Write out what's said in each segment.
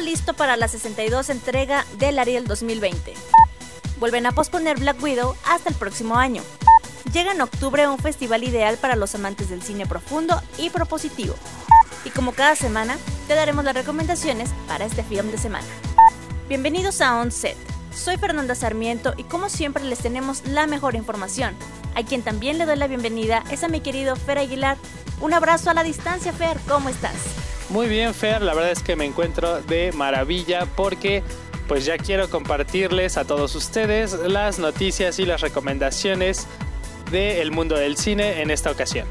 listo para la 62 entrega del Ariel 2020. Vuelven a posponer Black Widow hasta el próximo año. Llega en octubre un festival ideal para los amantes del cine profundo y propositivo. Y como cada semana, te daremos las recomendaciones para este film de semana. Bienvenidos a On Set. Soy Fernanda Sarmiento y como siempre les tenemos la mejor información. A quien también le doy la bienvenida es a mi querido Fer Aguilar. Un abrazo a la distancia, Fer, ¿cómo estás? Muy bien, Fer, la verdad es que me encuentro de maravilla porque pues ya quiero compartirles a todos ustedes las noticias y las recomendaciones del mundo del cine en esta ocasión.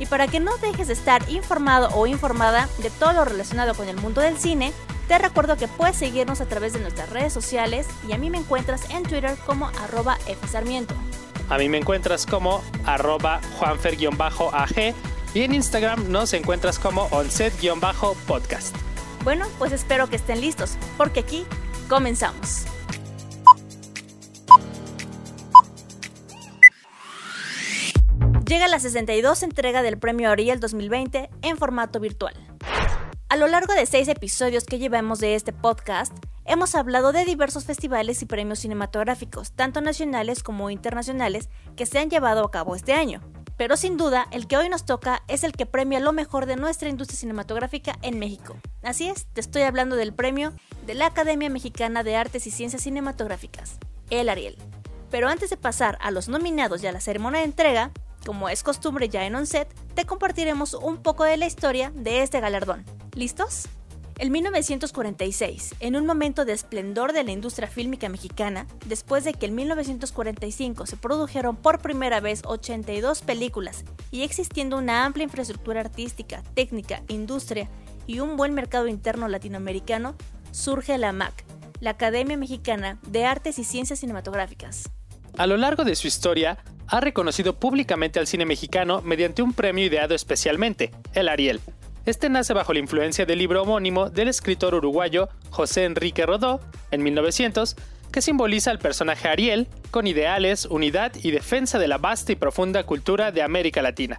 Y para que no dejes de estar informado o informada de todo lo relacionado con el mundo del cine, te recuerdo que puedes seguirnos a través de nuestras redes sociales y a mí me encuentras en Twitter como arroba fsarmiento. A mí me encuentras como arroba juanfer-ag y en Instagram nos encuentras como onset-podcast. Bueno, pues espero que estén listos, porque aquí comenzamos. Llega la 62 entrega del Premio Ariel 2020 en formato virtual. A lo largo de seis episodios que llevamos de este podcast, hemos hablado de diversos festivales y premios cinematográficos, tanto nacionales como internacionales, que se han llevado a cabo este año. Pero sin duda, el que hoy nos toca es el que premia lo mejor de nuestra industria cinematográfica en México. Así es, te estoy hablando del premio de la Academia Mexicana de Artes y Ciencias Cinematográficas, el Ariel. Pero antes de pasar a los nominados y a la ceremonia de entrega, como es costumbre ya en Onset, te compartiremos un poco de la historia de este galardón. ¿Listos? En 1946, en un momento de esplendor de la industria fílmica mexicana, después de que en 1945 se produjeron por primera vez 82 películas y existiendo una amplia infraestructura artística, técnica, industria y un buen mercado interno latinoamericano, surge la MAC, la Academia Mexicana de Artes y Ciencias Cinematográficas. A lo largo de su historia, ha reconocido públicamente al cine mexicano mediante un premio ideado especialmente, el Ariel. Este nace bajo la influencia del libro homónimo del escritor uruguayo José Enrique Rodó, en 1900, que simboliza al personaje Ariel con ideales, unidad y defensa de la vasta y profunda cultura de América Latina.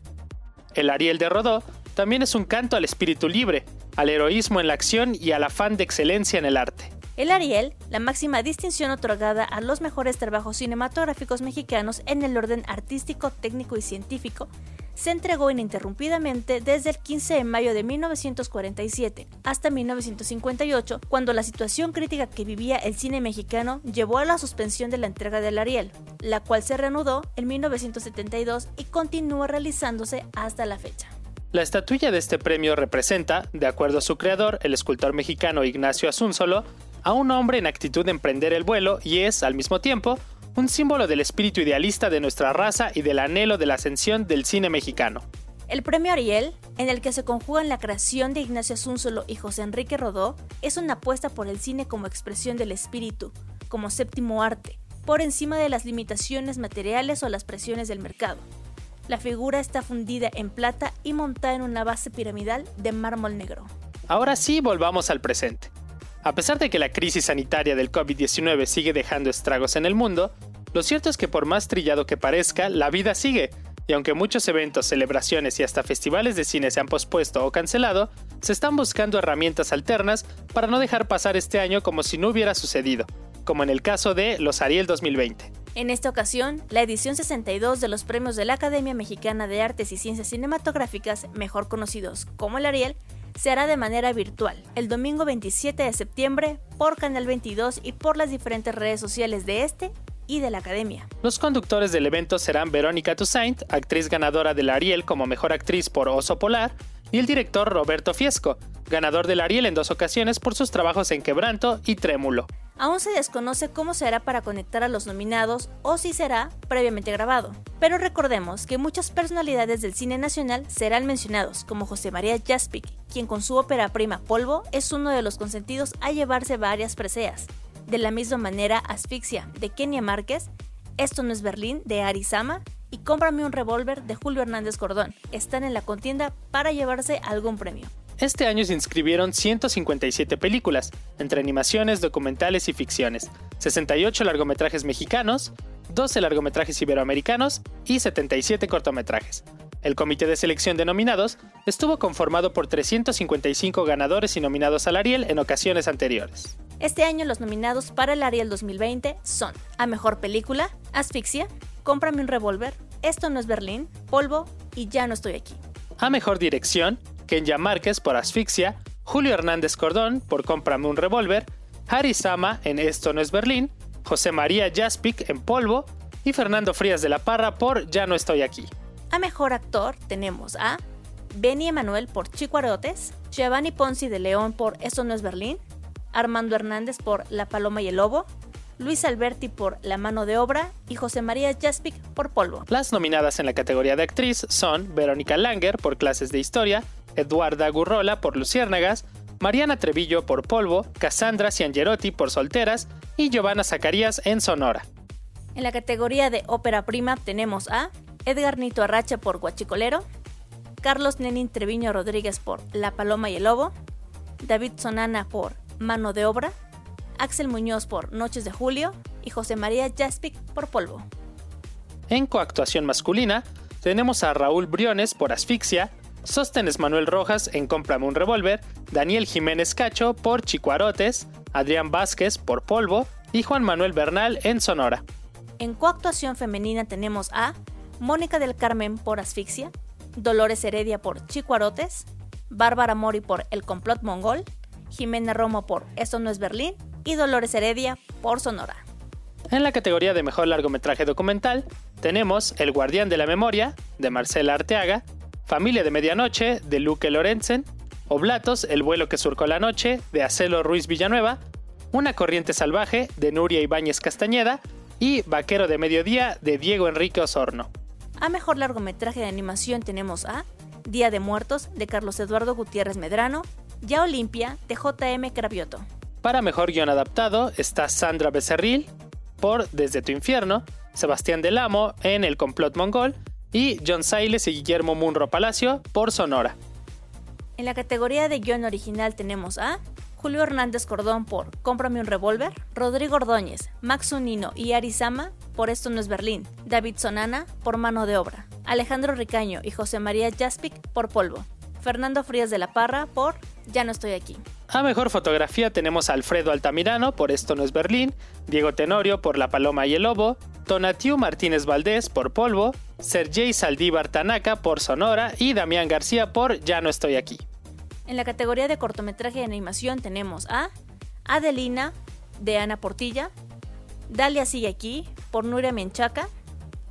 El Ariel de Rodó también es un canto al espíritu libre, al heroísmo en la acción y al afán de excelencia en el arte. El Ariel, la máxima distinción otorgada a los mejores trabajos cinematográficos mexicanos en el orden artístico, técnico y científico, se entregó ininterrumpidamente desde el 15 de mayo de 1947 hasta 1958, cuando la situación crítica que vivía el cine mexicano llevó a la suspensión de la entrega del Ariel, la cual se reanudó en 1972 y continúa realizándose hasta la fecha. La estatuilla de este premio representa, de acuerdo a su creador, el escultor mexicano Ignacio Asunzolo, a un hombre en actitud de emprender el vuelo y es, al mismo tiempo, un símbolo del espíritu idealista de nuestra raza y del anhelo de la ascensión del cine mexicano. El premio Ariel, en el que se conjugan la creación de Ignacio Asunzolo y José Enrique Rodó, es una apuesta por el cine como expresión del espíritu, como séptimo arte, por encima de las limitaciones materiales o las presiones del mercado. La figura está fundida en plata y montada en una base piramidal de mármol negro. Ahora sí volvamos al presente. A pesar de que la crisis sanitaria del COVID-19 sigue dejando estragos en el mundo, lo cierto es que por más trillado que parezca, la vida sigue, y aunque muchos eventos, celebraciones y hasta festivales de cine se han pospuesto o cancelado, se están buscando herramientas alternas para no dejar pasar este año como si no hubiera sucedido, como en el caso de los Ariel 2020. En esta ocasión, la edición 62 de los premios de la Academia Mexicana de Artes y Ciencias Cinematográficas, mejor conocidos como el Ariel, se hará de manera virtual, el domingo 27 de septiembre, por Canal 22 y por las diferentes redes sociales de este y de la Academia. Los conductores del evento serán Verónica Toussaint, actriz ganadora del Ariel como mejor actriz por Oso Polar, y el director Roberto Fiesco, ganador del Ariel en dos ocasiones por sus trabajos en Quebranto y Trémulo. Aún se desconoce cómo será para conectar a los nominados o si será previamente grabado. Pero recordemos que muchas personalidades del cine nacional serán mencionados, como José María Jaspic, quien con su ópera prima Polvo es uno de los consentidos a llevarse varias preseas. De la misma manera, Asfixia, de Kenia Márquez, Esto no es Berlín, de Arizama, y Cómprame un revólver, de Julio Hernández Cordón, están en la contienda para llevarse algún premio. Este año se inscribieron 157 películas, entre animaciones, documentales y ficciones, 68 largometrajes mexicanos, 12 largometrajes iberoamericanos y 77 cortometrajes. El comité de selección de nominados estuvo conformado por 355 ganadores y nominados al Ariel en ocasiones anteriores. Este año los nominados para el Ariel 2020 son A Mejor Película, Asfixia, Cómprame un revólver, Esto no es Berlín, Polvo y Ya no estoy aquí. A Mejor Dirección, Kenya Márquez por Asfixia, Julio Hernández Cordón por Cómprame un revólver, Harry Sama en Esto no es Berlín, José María Jaspic en Polvo y Fernando Frías de la Parra por Ya no estoy aquí. A Mejor Actor tenemos a Benny Emanuel por Chico Arotes, Giovanni Ponzi de León por Esto no es Berlín, Armando Hernández por La Paloma y el Lobo, Luis Alberti por La Mano de Obra y José María Jaspic por Polvo. Las nominadas en la categoría de actriz son Verónica Langer por Clases de Historia, Eduarda Gurrola por Luciérnagas, Mariana Trevillo por Polvo, Cassandra Ciangerotti por Solteras y Giovanna Zacarías en Sonora. En la categoría de ópera prima tenemos a Edgar Nito Arracha por Guachicolero, Carlos Nenin Treviño Rodríguez por La Paloma y el Lobo, David Sonana por Mano de Obra, Axel Muñoz por Noches de Julio y José María Jaspic por Polvo. En coactuación masculina tenemos a Raúl Briones por Asfixia, Sóstenes Manuel Rojas en Cómprame un revólver, Daniel Jiménez Cacho por Chicuarotes, Adrián Vázquez por Polvo y Juan Manuel Bernal en Sonora. En coactuación femenina tenemos a Mónica del Carmen por Asfixia, Dolores Heredia por Chicuarotes, Bárbara Mori por El Complot Mongol, Jimena Romo por Esto no es Berlín y Dolores Heredia por Sonora. En la categoría de mejor largometraje documental tenemos El Guardián de la Memoria de Marcela Arteaga, Familia de Medianoche de Luque Lorenzen, Oblatos, El vuelo que surcó la noche de Acelo Ruiz Villanueva, Una corriente salvaje de Nuria Ibáñez Castañeda y Vaquero de Mediodía de Diego Enrique Osorno. A mejor largometraje de animación tenemos a Día de Muertos de Carlos Eduardo Gutiérrez Medrano, Ya Olimpia de JM Cravioto. Para mejor guion adaptado está Sandra Becerril por Desde tu infierno, Sebastián Del Amo en El complot mongol y John Siles y Guillermo Munro Palacio por Sonora. En la categoría de guion original tenemos a Julio Hernández Cordón por Cómprame un revólver, Rodrigo Ordóñez, Max Unino y Arizama por Esto no es Berlín, David Sonana por Mano de Obra, Alejandro Ricaño y José María Jaspic por Polvo, Fernando Frías de la Parra por Ya no estoy aquí. A mejor fotografía tenemos a Alfredo Altamirano por Esto no es Berlín, Diego Tenorio por La Paloma y el Lobo, Tonatiu Martínez Valdés por Polvo, Sergei Saldívar Tanaka por Sonora y Damián García por Ya no estoy aquí. En la categoría de cortometraje de animación tenemos a Adelina de Ana Portilla, Dalia sigue aquí por Nuria Menchaca,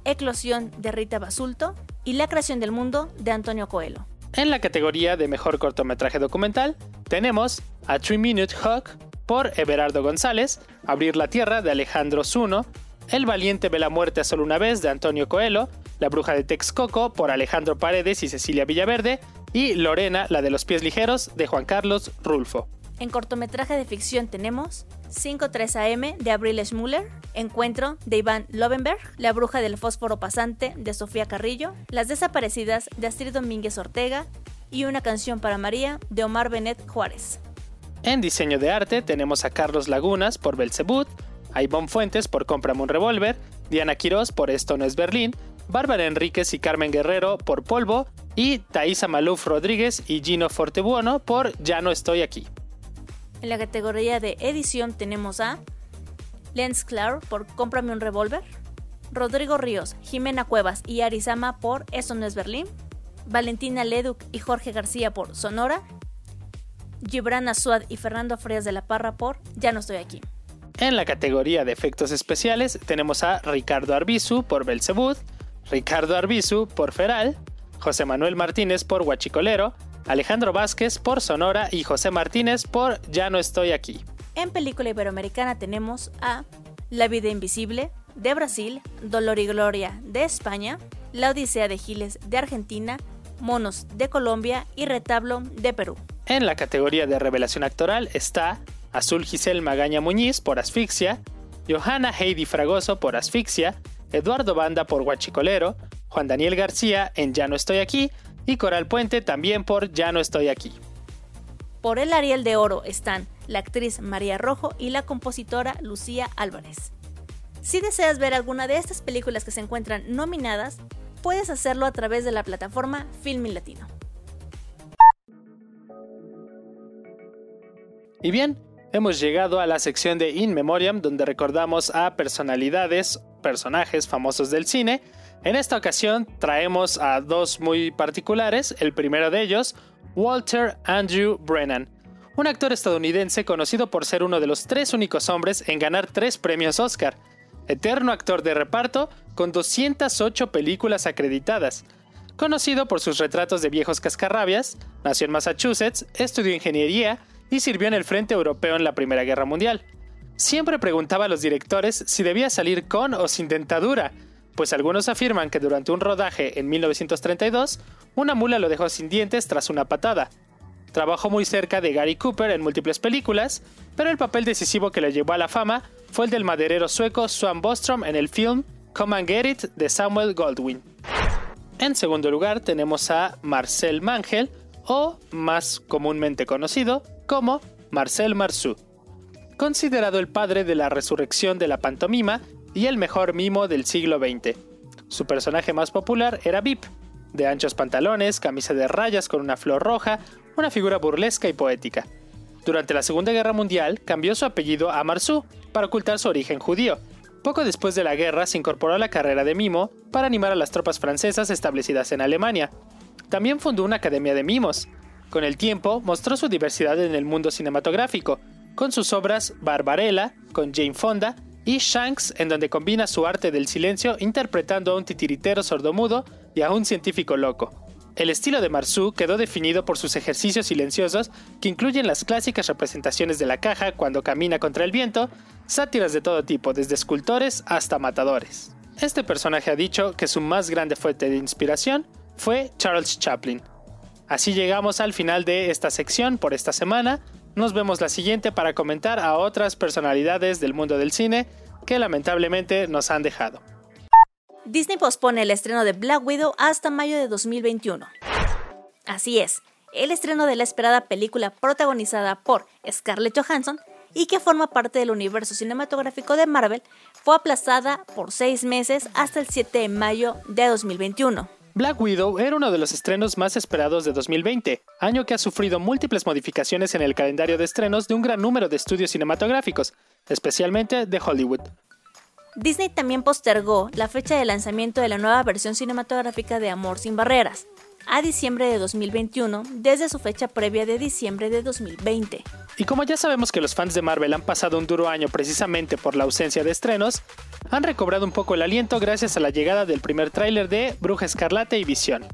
Eclosión de Rita Basulto y La creación del mundo de Antonio Coelho. En la categoría de mejor cortometraje documental tenemos A Three Minute Hawk por Everardo González, Abrir la Tierra de Alejandro Zuno, El Valiente ve la muerte a solo una vez de Antonio Coelho, La Bruja de Texcoco por Alejandro Paredes y Cecilia Villaverde y Lorena, la de los pies ligeros de Juan Carlos Rulfo. En cortometraje de ficción tenemos 53 AM de Abril Schmuller, Encuentro de Iván Lovenberg, La bruja del fósforo pasante de Sofía Carrillo, Las desaparecidas de Astrid Domínguez Ortega y Una canción para María de Omar Benet Juárez. En diseño de arte tenemos a Carlos Lagunas por Belzebut, a Ivonne Fuentes por Cómprame un revólver, Diana Quirós por Esto no es Berlín, Bárbara Enríquez y Carmen Guerrero por Polvo y Thaisa Maluf Rodríguez y Gino Fortebuono por Ya no estoy aquí. En la categoría de edición tenemos a Lens Clark por Cómprame un revólver, Rodrigo Ríos, Jimena Cuevas y Arizama por Eso no es Berlín, Valentina Leduc y Jorge García por Sonora, Gibran Azuad y Fernando Frías de la Parra por Ya no estoy aquí. En la categoría de efectos especiales tenemos a Ricardo Arbizu por Belzebud, Ricardo Arbizu por Feral, José Manuel Martínez por Huachicolero, Alejandro Vázquez por Sonora y José Martínez por Ya no estoy aquí. En película iberoamericana tenemos a La vida invisible de Brasil, Dolor y Gloria de España, La Odisea de Giles de Argentina, Monos de Colombia y Retablo de Perú. En la categoría de revelación actoral está Azul Giselle Magaña Muñiz por Asfixia, Johanna Heidi Fragoso por Asfixia, Eduardo Banda por Huachicolero, Juan Daniel García en Ya no estoy aquí y Coral Puente también por Ya no estoy aquí. Por el Ariel de Oro están la actriz María Rojo y la compositora Lucía Álvarez. Si deseas ver alguna de estas películas que se encuentran nominadas, puedes hacerlo a través de la plataforma Filmin Latino. Y bien, hemos llegado a la sección de In Memoriam donde recordamos a personalidades, personajes famosos del cine. En esta ocasión traemos a dos muy particulares, el primero de ellos, Walter Andrew Brennan, un actor estadounidense conocido por ser uno de los tres únicos hombres en ganar tres premios Oscar, eterno actor de reparto con 208 películas acreditadas. Conocido por sus retratos de viejos cascarrabias, nació en Massachusetts, estudió ingeniería y sirvió en el Frente Europeo en la Primera Guerra Mundial. Siempre preguntaba a los directores si debía salir con o sin dentadura, pues algunos afirman que durante un rodaje en 1932, una mula lo dejó sin dientes tras una patada. Trabajó muy cerca de Gary Cooper en múltiples películas, pero el papel decisivo que le llevó a la fama fue el del maderero sueco Swan Bostrom en el film Come and Get It de Samuel Goldwyn. En segundo lugar tenemos a Marcel Mangel, o más comúnmente conocido como Marcel Marceau. Considerado el padre de la resurrección de la pantomima y el mejor mimo del siglo XX. Su personaje más popular era Vip, de anchos pantalones, camisa de rayas con una flor roja, una figura burlesca y poética. Durante la Segunda Guerra Mundial cambió su apellido a Marceau para ocultar su origen judío. Poco después de la guerra se incorporó a la carrera de mimo para animar a las tropas francesas establecidas en Alemania. También fundó una academia de mimos. Con el tiempo mostró su diversidad en el mundo cinematográfico, con sus obras Barbarella, con Jane Fonda, y Shanks, en donde combina su arte del silencio interpretando a un titiritero sordomudo y a un científico loco. El estilo de Marceau quedó definido por sus ejercicios silenciosos que incluyen las clásicas representaciones de la caja cuando camina contra el viento, sátiras de todo tipo, desde escultores hasta matadores. Este personaje ha dicho que su más grande fuente de inspiración fue Charles Chaplin. Así llegamos al final de esta sección por esta semana. Nos vemos la siguiente para comentar a otras personalidades del mundo del cine que lamentablemente nos han dejado. Disney pospone el estreno de Black Widow hasta mayo de 2021. Así es, el estreno de la esperada película protagonizada por Scarlett Johansson y que forma parte del universo cinematográfico de Marvel fue aplazada por seis meses hasta el 7 de mayo de 2021. Black Widow era uno de los estrenos más esperados de 2020, año que ha sufrido múltiples modificaciones en el calendario de estrenos de un gran número de estudios cinematográficos, especialmente de Hollywood. Disney también postergó la fecha de lanzamiento de la nueva versión cinematográfica de Amor sin Barreras a diciembre de 2021 desde su fecha previa de diciembre de 2020. Y como ya sabemos que los fans de Marvel han pasado un duro año precisamente por la ausencia de estrenos, han recobrado un poco el aliento gracias a la llegada del primer tráiler de Bruja Escarlata y Visión.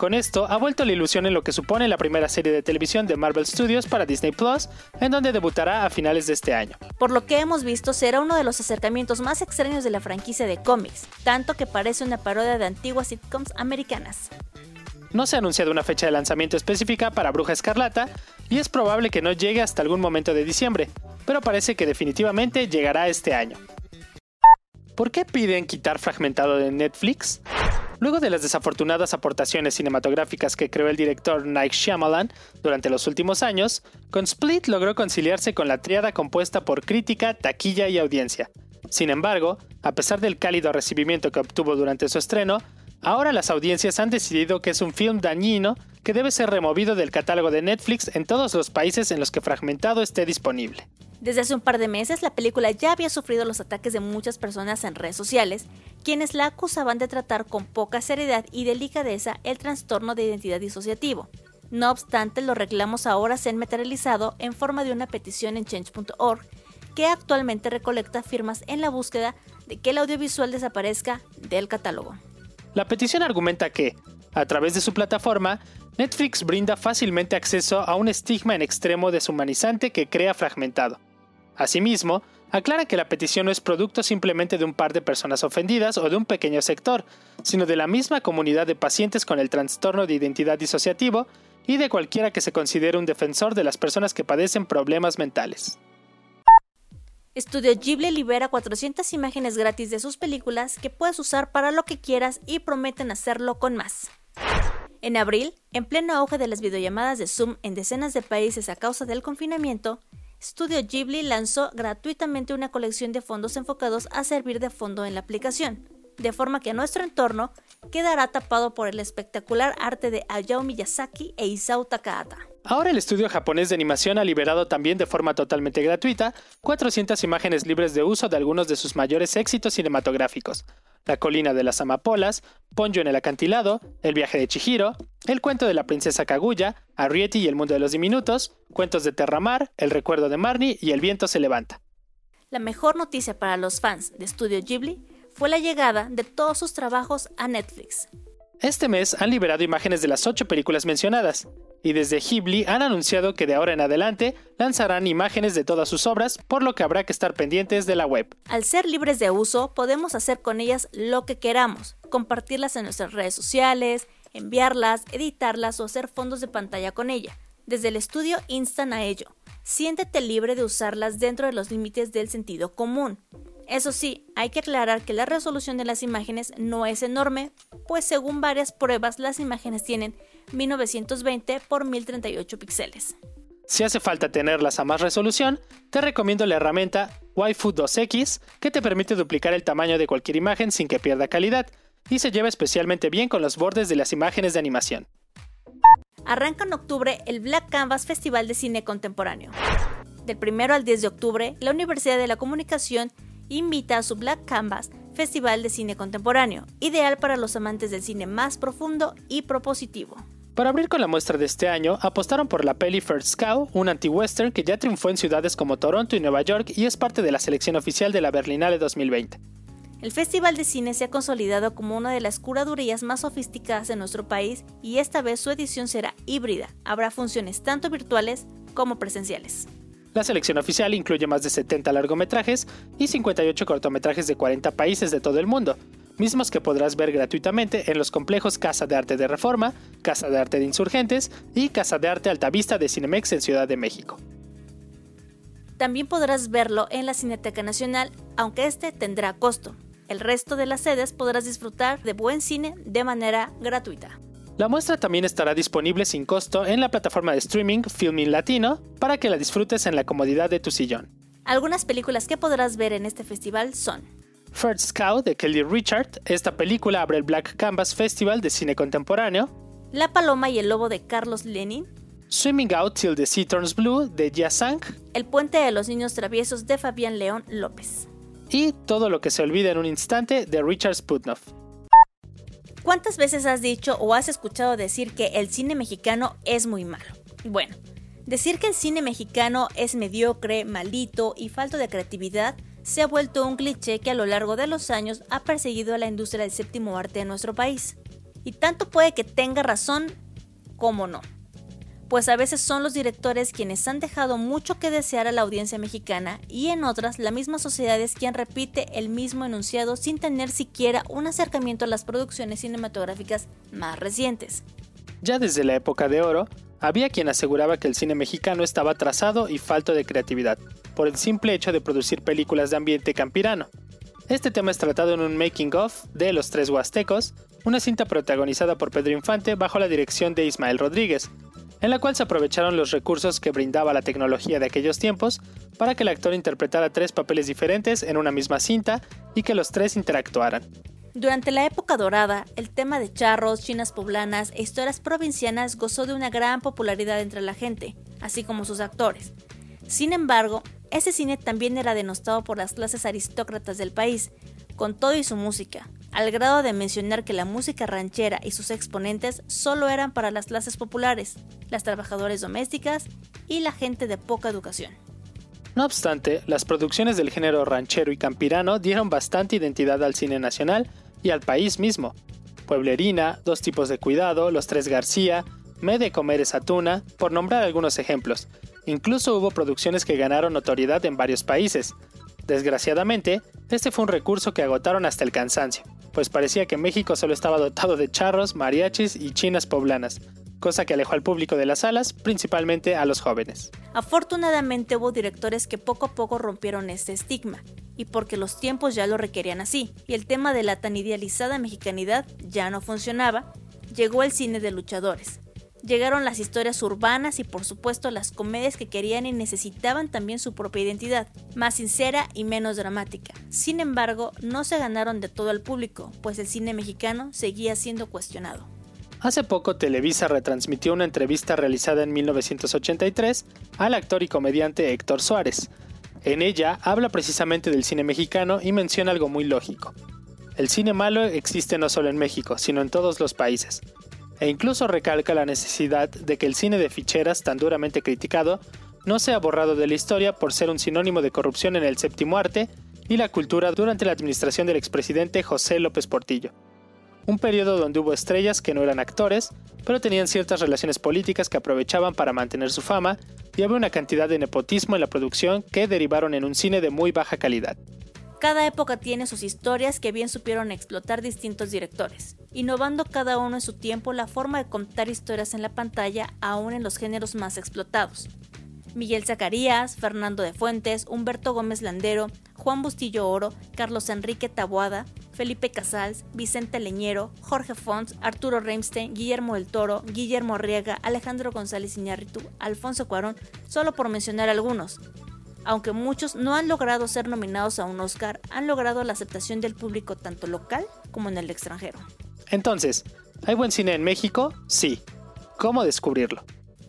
Con esto, ha vuelto la ilusión en lo que supone la primera serie de televisión de Marvel Studios para Disney Plus, en donde debutará a finales de este año. Por lo que hemos visto, será uno de los acercamientos más extraños de la franquicia de cómics, tanto que parece una parodia de antiguas sitcoms americanas. No se ha anunciado una fecha de lanzamiento específica para Bruja Escarlata y es probable que no llegue hasta algún momento de diciembre, pero parece que definitivamente llegará este año. ¿Por qué piden quitar fragmentado de Netflix? Luego de las desafortunadas aportaciones cinematográficas que creó el director Night Shyamalan durante los últimos años, con Split logró conciliarse con la triada compuesta por crítica, taquilla y audiencia. Sin embargo, a pesar del cálido recibimiento que obtuvo durante su estreno, ahora las audiencias han decidido que es un film dañino que debe ser removido del catálogo de Netflix en todos los países en los que Fragmentado esté disponible. Desde hace un par de meses, la película ya había sufrido los ataques de muchas personas en redes sociales, quienes la acusaban de tratar con poca seriedad y delicadeza el trastorno de identidad disociativo. No obstante, los reclamos ahora se han materializado en forma de una petición en change.org que actualmente recolecta firmas en la búsqueda de que el audiovisual desaparezca del catálogo. La petición argumenta que, a través de su plataforma, Netflix brinda fácilmente acceso a un estigma en extremo deshumanizante que crea fragmentado Asimismo, aclara que la petición no es producto simplemente de un par de personas ofendidas o de un pequeño sector, sino de la misma comunidad de pacientes con el trastorno de identidad disociativo y de cualquiera que se considere un defensor de las personas que padecen problemas mentales. Estudio Ghibli libera 400 imágenes gratis de sus películas que puedes usar para lo que quieras y prometen hacerlo con más. En abril, en pleno auge de las videollamadas de Zoom en decenas de países a causa del confinamiento, Studio Ghibli lanzó gratuitamente una colección de fondos enfocados a servir de fondo en la aplicación, de forma que nuestro entorno quedará tapado por el espectacular arte de Hayao Miyazaki e Isao Takahata. Ahora el estudio japonés de animación ha liberado también de forma totalmente gratuita 400 imágenes libres de uso de algunos de sus mayores éxitos cinematográficos. La colina de las amapolas, Ponyo en el acantilado, El viaje de Chihiro, El cuento de la princesa Kaguya, Arrietty y el mundo de los diminutos, Cuentos de Terramar, El recuerdo de Marnie y El viento se levanta. La mejor noticia para los fans de Studio Ghibli fue la llegada de todos sus trabajos a Netflix. Este mes han liberado imágenes de las ocho películas mencionadas, y desde Ghibli han anunciado que de ahora en adelante lanzarán imágenes de todas sus obras, por lo que habrá que estar pendientes de la web. Al ser libres de uso, podemos hacer con ellas lo que queramos, compartirlas en nuestras redes sociales, enviarlas, editarlas o hacer fondos de pantalla con ella. Desde el estudio instan a ello. Siéntete libre de usarlas dentro de los límites del sentido común. Eso sí, hay que aclarar que la resolución de las imágenes no es enorme, pues según varias pruebas las imágenes tienen 1920 x 1038 píxeles. Si hace falta tenerlas a más resolución, te recomiendo la herramienta Waifu 2X que te permite duplicar el tamaño de cualquier imagen sin que pierda calidad y se lleva especialmente bien con los bordes de las imágenes de animación. Arranca en octubre el Black Canvas Festival de Cine Contemporáneo. Del 1 al 10 de octubre, la Universidad de la Comunicación invita a su Black Canvas Festival de Cine Contemporáneo, ideal para los amantes del cine más profundo y propositivo. Para abrir con la muestra de este año, apostaron por la peli First Cow, un anti-western que ya triunfó en ciudades como Toronto y Nueva York y es parte de la selección oficial de la Berlinale 2020. El Festival de Cine se ha consolidado como una de las curadurías más sofisticadas en nuestro país y esta vez su edición será híbrida. Habrá funciones tanto virtuales como presenciales. La selección oficial incluye más de 70 largometrajes y 58 cortometrajes de 40 países de todo el mundo, mismos que podrás ver gratuitamente en los complejos Casa de Arte de Reforma, Casa de Arte de Insurgentes y Casa de Arte Altavista de Cinemex en Ciudad de México. También podrás verlo en la Cineteca Nacional, aunque este tendrá costo. El resto de las sedes podrás disfrutar de buen cine de manera gratuita. La muestra también estará disponible sin costo en la plataforma de streaming Filming Latino para que la disfrutes en la comodidad de tu sillón. Algunas películas que podrás ver en este festival son First Scout de Kelly Richard. Esta película abre el Black Canvas Festival de cine contemporáneo. La Paloma y el Lobo de Carlos Lenin. Swimming Out Till the Sea Turns Blue de Jia Sang. El Puente de los Niños Traviesos de Fabián León López. Y Todo lo que se olvida en un instante de Richard Sputnoff. ¿Cuántas veces has dicho o has escuchado decir que el cine mexicano es muy malo? Bueno, decir que el cine mexicano es mediocre, maldito y falto de creatividad se ha vuelto un cliché que a lo largo de los años ha perseguido a la industria del séptimo arte en nuestro país. Y tanto puede que tenga razón como no pues a veces son los directores quienes han dejado mucho que desear a la audiencia mexicana y en otras la misma sociedad es quien repite el mismo enunciado sin tener siquiera un acercamiento a las producciones cinematográficas más recientes. Ya desde la época de oro, había quien aseguraba que el cine mexicano estaba atrasado y falto de creatividad, por el simple hecho de producir películas de ambiente campirano. Este tema es tratado en un making of de Los Tres Huastecos, una cinta protagonizada por Pedro Infante bajo la dirección de Ismael Rodríguez, en la cual se aprovecharon los recursos que brindaba la tecnología de aquellos tiempos para que el actor interpretara tres papeles diferentes en una misma cinta y que los tres interactuaran. Durante la época dorada, el tema de charros, chinas poblanas e historias provincianas gozó de una gran popularidad entre la gente, así como sus actores. Sin embargo, ese cine también era denostado por las clases aristócratas del país, con todo y su música, al grado de mencionar que la música ranchera y sus exponentes solo eran para las clases populares, las trabajadoras domésticas y la gente de poca educación. No obstante, las producciones del género ranchero y campirano dieron bastante identidad al cine nacional y al país mismo. Pueblerina, Dos tipos de cuidado, Los Tres García, Me de comer esa tuna, por nombrar algunos ejemplos. Incluso hubo producciones que ganaron notoriedad en varios países. Desgraciadamente, este fue un recurso que agotaron hasta el cansancio pues parecía que México solo estaba dotado de charros, mariachis y chinas poblanas, cosa que alejó al público de las salas, principalmente a los jóvenes. Afortunadamente hubo directores que poco a poco rompieron este estigma, y porque los tiempos ya lo requerían así, y el tema de la tan idealizada mexicanidad ya no funcionaba, llegó el cine de luchadores. Llegaron las historias urbanas y por supuesto las comedias que querían y necesitaban también su propia identidad, más sincera y menos dramática. Sin embargo, no se ganaron de todo el público, pues el cine mexicano seguía siendo cuestionado. Hace poco Televisa retransmitió una entrevista realizada en 1983 al actor y comediante Héctor Suárez. En ella habla precisamente del cine mexicano y menciona algo muy lógico. El cine malo existe no solo en México, sino en todos los países e incluso recalca la necesidad de que el cine de ficheras tan duramente criticado no sea borrado de la historia por ser un sinónimo de corrupción en el séptimo arte y la cultura durante la administración del expresidente José López Portillo. Un periodo donde hubo estrellas que no eran actores, pero tenían ciertas relaciones políticas que aprovechaban para mantener su fama y había una cantidad de nepotismo en la producción que derivaron en un cine de muy baja calidad. Cada época tiene sus historias que bien supieron explotar distintos directores, innovando cada uno en su tiempo la forma de contar historias en la pantalla aún en los géneros más explotados. Miguel Zacarías, Fernando de Fuentes, Humberto Gómez Landero, Juan Bustillo Oro, Carlos Enrique Taboada, Felipe Casals, Vicente Leñero, Jorge Fons, Arturo Reimstein, Guillermo del Toro, Guillermo Arriaga, Alejandro González Iñárritu, Alfonso Cuarón, solo por mencionar algunos, aunque muchos no han logrado ser nominados a un Oscar, han logrado la aceptación del público tanto local como en el extranjero. Entonces, ¿hay buen cine en México? Sí. ¿Cómo descubrirlo?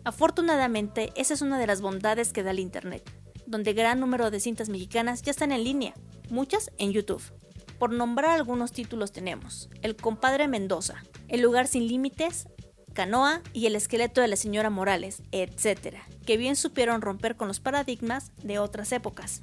Afortunadamente, esa es una de las bondades que da el Internet, donde gran número de cintas mexicanas ya están en línea, muchas en YouTube. Por nombrar algunos títulos tenemos El compadre Mendoza, El lugar sin límites, Canoa y El esqueleto de la señora Morales, etc., que bien supieron romper con los paradigmas de otras épocas.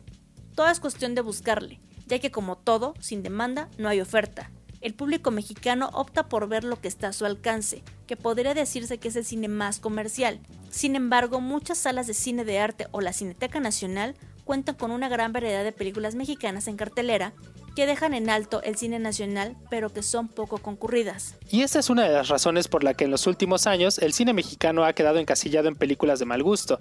Todo es cuestión de buscarle, ya que como todo, sin demanda no hay oferta. El público mexicano opta por ver lo que está a su alcance, que podría decirse que es el cine más comercial. Sin embargo, muchas salas de cine de arte o la Cineteca Nacional cuentan con una gran variedad de películas mexicanas en cartelera que dejan en alto el cine nacional, pero que son poco concurridas. Y esta es una de las razones por la que en los últimos años el cine mexicano ha quedado encasillado en películas de mal gusto.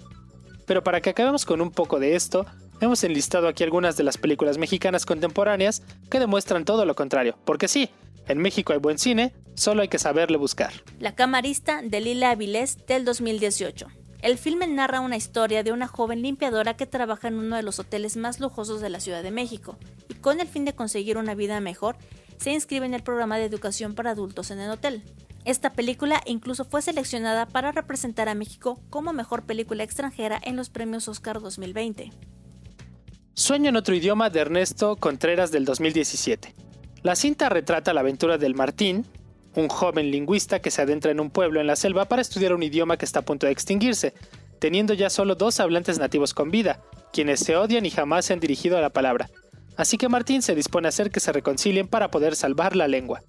Pero para que acabemos con un poco de esto, hemos enlistado aquí algunas de las películas mexicanas contemporáneas que demuestran todo lo contrario, porque sí, en México hay buen cine, solo hay que saberle buscar. La camarista de Lila Avilés del 2018. El filme narra una historia de una joven limpiadora que trabaja en uno de los hoteles más lujosos de la Ciudad de México y con el fin de conseguir una vida mejor se inscribe en el programa de educación para adultos en el hotel. Esta película incluso fue seleccionada para representar a México como mejor película extranjera en los premios Oscar 2020. Sueño en otro idioma de Ernesto Contreras del 2017. La cinta retrata la aventura del Martín, un joven lingüista que se adentra en un pueblo en la selva para estudiar un idioma que está a punto de extinguirse, teniendo ya solo dos hablantes nativos con vida, quienes se odian y jamás se han dirigido a la palabra. Así que Martín se dispone a hacer que se reconcilien para poder salvar la lengua.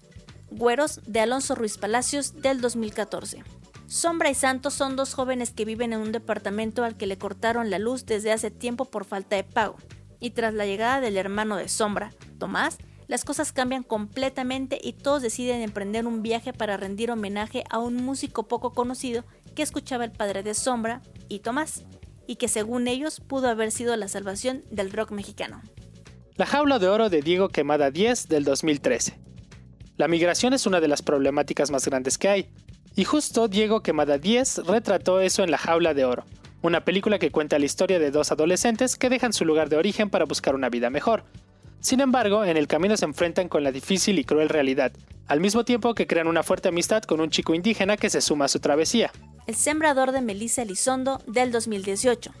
Güeros de Alonso Ruiz Palacios del 2014. Sombra y Santos son dos jóvenes que viven en un departamento al que le cortaron la luz desde hace tiempo por falta de pago, y tras la llegada del hermano de Sombra, Tomás, las cosas cambian completamente y todos deciden emprender un viaje para rendir homenaje a un músico poco conocido que escuchaba el padre de Sombra y Tomás, y que según ellos pudo haber sido la salvación del rock mexicano. La jaula de oro de Diego Quemada 10 del 2013. La migración es una de las problemáticas más grandes que hay, y justo Diego Quemada 10 retrató eso en La jaula de oro, una película que cuenta la historia de dos adolescentes que dejan su lugar de origen para buscar una vida mejor, sin embargo, en el camino se enfrentan con la difícil y cruel realidad, al mismo tiempo que crean una fuerte amistad con un chico indígena que se suma a su travesía. El sembrador de Melissa Elizondo del 2018.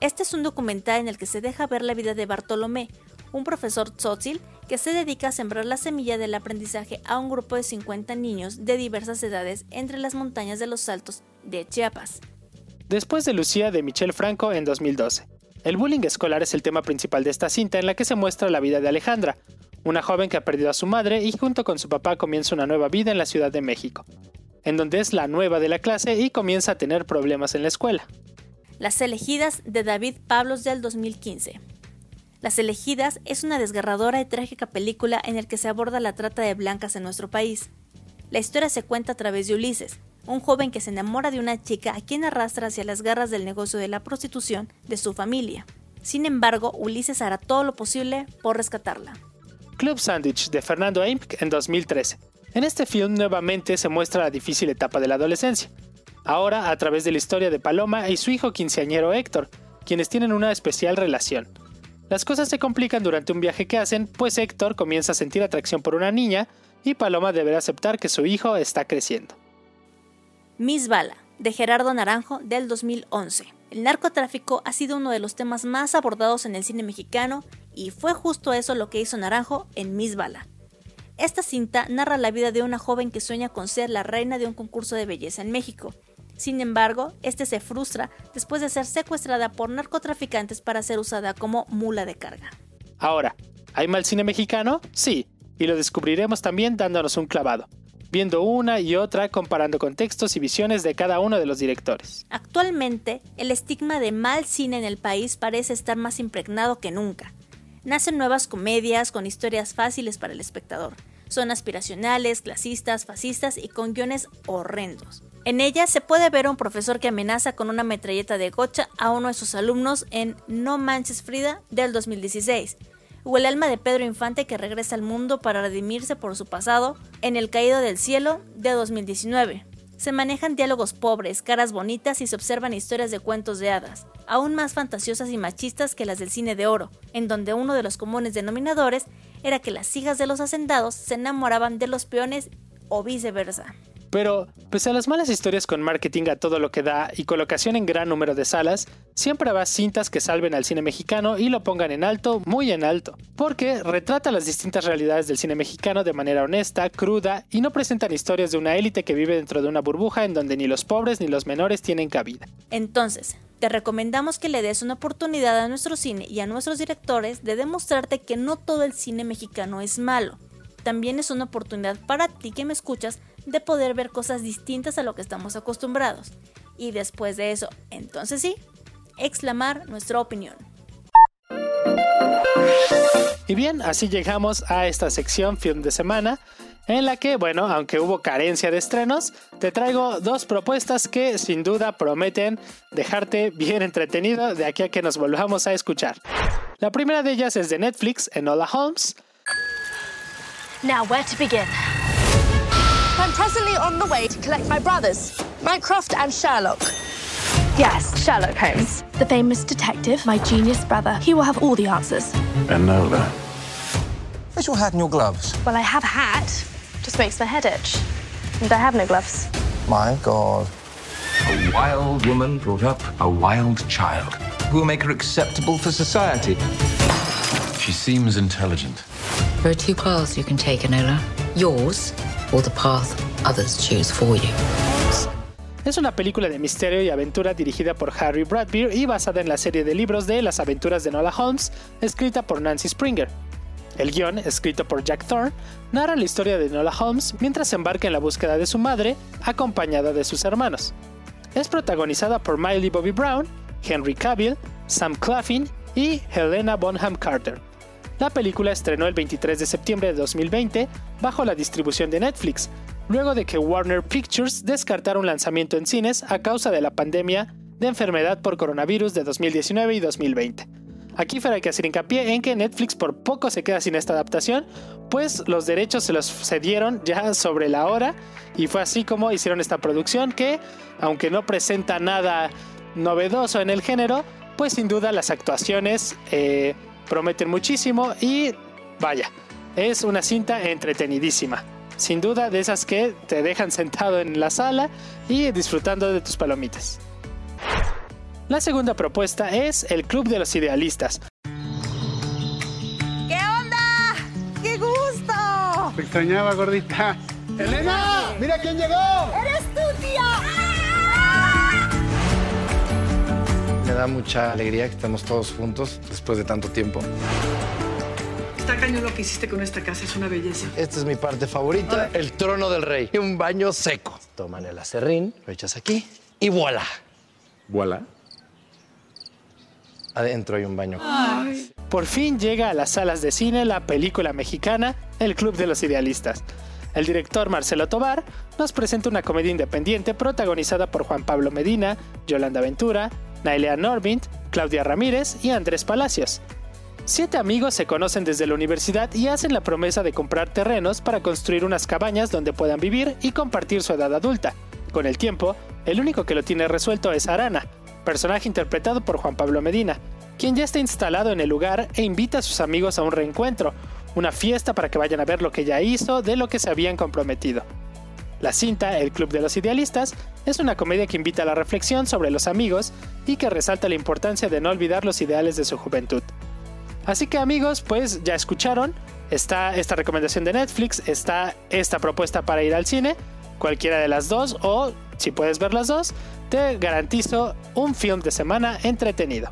Este es un documental en el que se deja ver la vida de Bartolomé, un profesor tzotzil que se dedica a sembrar la semilla del aprendizaje a un grupo de 50 niños de diversas edades entre las montañas de los Altos de Chiapas. Después de Lucía de Michel Franco en 2012. El bullying escolar es el tema principal de esta cinta en la que se muestra la vida de Alejandra, una joven que ha perdido a su madre y junto con su papá comienza una nueva vida en la Ciudad de México, en donde es la nueva de la clase y comienza a tener problemas en la escuela. Las elegidas de David Pablos del 2015. Las elegidas es una desgarradora y trágica película en la que se aborda la trata de blancas en nuestro país. La historia se cuenta a través de Ulises, un joven que se enamora de una chica a quien arrastra hacia las garras del negocio de la prostitución de su familia. Sin embargo, Ulises hará todo lo posible por rescatarla. Club Sandwich de Fernando Eimk en 2013. En este film nuevamente se muestra la difícil etapa de la adolescencia. ahora a través de la historia de Paloma y su hijo quinceañero Héctor, quienes tienen una especial relación. Las cosas se complican durante un viaje que hacen, pues Héctor comienza a sentir atracción por una niña y Paloma deberá aceptar que su hijo está creciendo. Miss Bala, de Gerardo Naranjo, del 2011. El narcotráfico ha sido uno de los temas más abordados en el cine mexicano y fue justo eso lo que hizo Naranjo en Miss Bala. Esta cinta narra la vida de una joven que sueña con ser la reina de un concurso de belleza en México. Sin embargo, este se frustra después de ser secuestrada por narcotraficantes para ser usada como mula de carga. Ahora, ¿hay mal cine mexicano? Sí, y lo descubriremos también dándonos un clavado, viendo una y otra comparando contextos y visiones de cada uno de los directores. Actualmente, el estigma de mal cine en el país parece estar más impregnado que nunca. Nacen nuevas comedias con historias fáciles para el espectador. Son aspiracionales, clasistas, fascistas y con guiones horrendos. En ellas se puede ver a un profesor que amenaza con una metralleta de gocha a uno de sus alumnos en No Manches Frida del 2016, o el alma de Pedro Infante que regresa al mundo para redimirse por su pasado en El Caído del Cielo de 2019. Se manejan diálogos pobres, caras bonitas y se observan historias de cuentos de hadas, aún más fantasiosas y machistas que las del cine de oro, en donde uno de los comunes denominadores era que las hijas de los hacendados se enamoraban de los peones o viceversa. Pero, pese a las malas historias con marketing a todo lo que da y colocación en gran número de salas, siempre habrá cintas que salven al cine mexicano y lo pongan en alto, muy en alto, porque retrata las distintas realidades del cine mexicano de manera honesta, cruda y no presentan historias de una élite que vive dentro de una burbuja en donde ni los pobres ni los menores tienen cabida. Entonces, te recomendamos que le des una oportunidad a nuestro cine y a nuestros directores de demostrarte que no todo el cine mexicano es malo. También es una oportunidad para ti que me escuchas de poder ver cosas distintas a lo que estamos acostumbrados. Y después de eso, entonces sí, exclamar nuestra opinión. Y bien, así llegamos a esta sección Film de Semana, en la que, bueno, aunque hubo carencia de estrenos, te traigo dos propuestas que sin duda prometen dejarte bien entretenido de aquí a que nos volvamos a escuchar. La primera de ellas es de Netflix, Enola Holmes. Now, where to begin? I'm presently on the way to collect my brothers, Mycroft and Sherlock. Yes, Sherlock Holmes. The famous detective, my genius brother. He will have all the answers. Enola. Where's your hat and your gloves? Well, I have a hat. Just makes my head itch. And I have no gloves. My God. A wild woman brought up a wild child. Who will make her acceptable for society? She seems intelligent. There are two paths you can take, Enola. Yours or the path others choose for you. Es una película de misterio y aventura dirigida por Harry Bradbeer y basada en la serie de libros de Las aventuras de Enola Holmes, escrita por Nancy Springer. El guion, escrito por Jack Thorne, narra la historia de Enola Holmes mientras embarca en la búsqueda de su madre, acompañada de sus hermanos. Es protagonizada por Miley Bobby Brown, Henry Cavill, Sam Claflin y Helena Bonham Carter. La película estrenó el 23 de septiembre de 2020 bajo la distribución de Netflix, luego de que Warner Pictures descartara un lanzamiento en cines a causa de la pandemia de enfermedad por coronavirus de 2019 y 2020. Aquí fuera que hacer hincapié en que Netflix por poco se queda sin esta adaptación, pues los derechos se los cedieron ya sobre la hora y fue así como hicieron esta producción que, aunque no presenta nada novedoso en el género, pues sin duda las actuaciones eh, prometen muchísimo y vaya, es una cinta entretenidísima. Sin duda de esas que te dejan sentado en la sala y disfrutando de tus palomitas. La segunda propuesta es El Club de los Idealistas. ¿Qué onda? ¡Qué gusto! Te extrañaba, gordita. ¡Elena! ¡Mira quién llegó! ¡Eres tú, tía! Me da mucha alegría que estemos todos juntos después de tanto tiempo. Está cañón lo que hiciste con esta casa, es una belleza. Esta es mi parte favorita, el trono del rey. Y un baño seco. Toman el acerrín, lo echas aquí y voilà. Voilà. Adentro hay un baño. Por fin llega a las salas de cine la película mexicana El Club de los Idealistas. El director Marcelo Tobar nos presenta una comedia independiente protagonizada por Juan Pablo Medina, Yolanda Ventura, Nailea Norvint, Claudia Ramírez y Andrés Palacios. Siete amigos se conocen desde la universidad y hacen la promesa de comprar terrenos para construir unas cabañas donde puedan vivir y compartir su edad adulta. Con el tiempo, El único que lo tiene resuelto es Arana, personaje interpretado por Juan Pablo Medina, quien ya está instalado en el lugar e invita a sus amigos a un reencuentro, una fiesta para que vayan a ver lo que ya hizo de lo que se habían comprometido. La cinta, El Club de los Idealistas, es una comedia que invita a la reflexión sobre los amigos y que resalta la importancia de no olvidar los ideales de su juventud. Así que amigos, pues ya escucharon, está esta recomendación de Netflix, está esta propuesta para ir al cine, cualquiera de las dos o si puedes ver las dos, te garantizo un film de semana entretenido.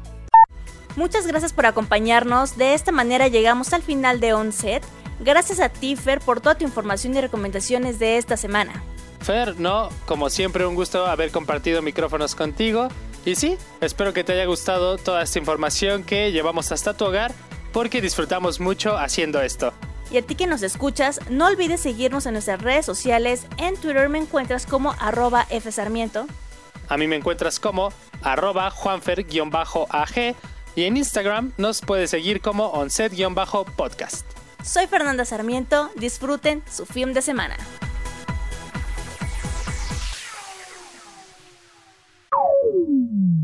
Muchas gracias por acompañarnos, de esta manera llegamos al final de Onset. Gracias a ti, Fer, por toda tu información y recomendaciones de esta semana. Fer, no, como siempre un gusto haber compartido micrófonos contigo. Y sí, espero que te haya gustado toda esta información que llevamos hasta tu hogar porque disfrutamos mucho haciendo esto. Y a ti que nos escuchas, no olvides seguirnos en nuestras redes sociales. En Twitter me encuentras como arroba fsarmiento. A mí me encuentras como arroba juanfer-ag y en Instagram nos puedes seguir como onset-podcast. Soy Fernanda Sarmiento, disfruten su film de semana. Mm.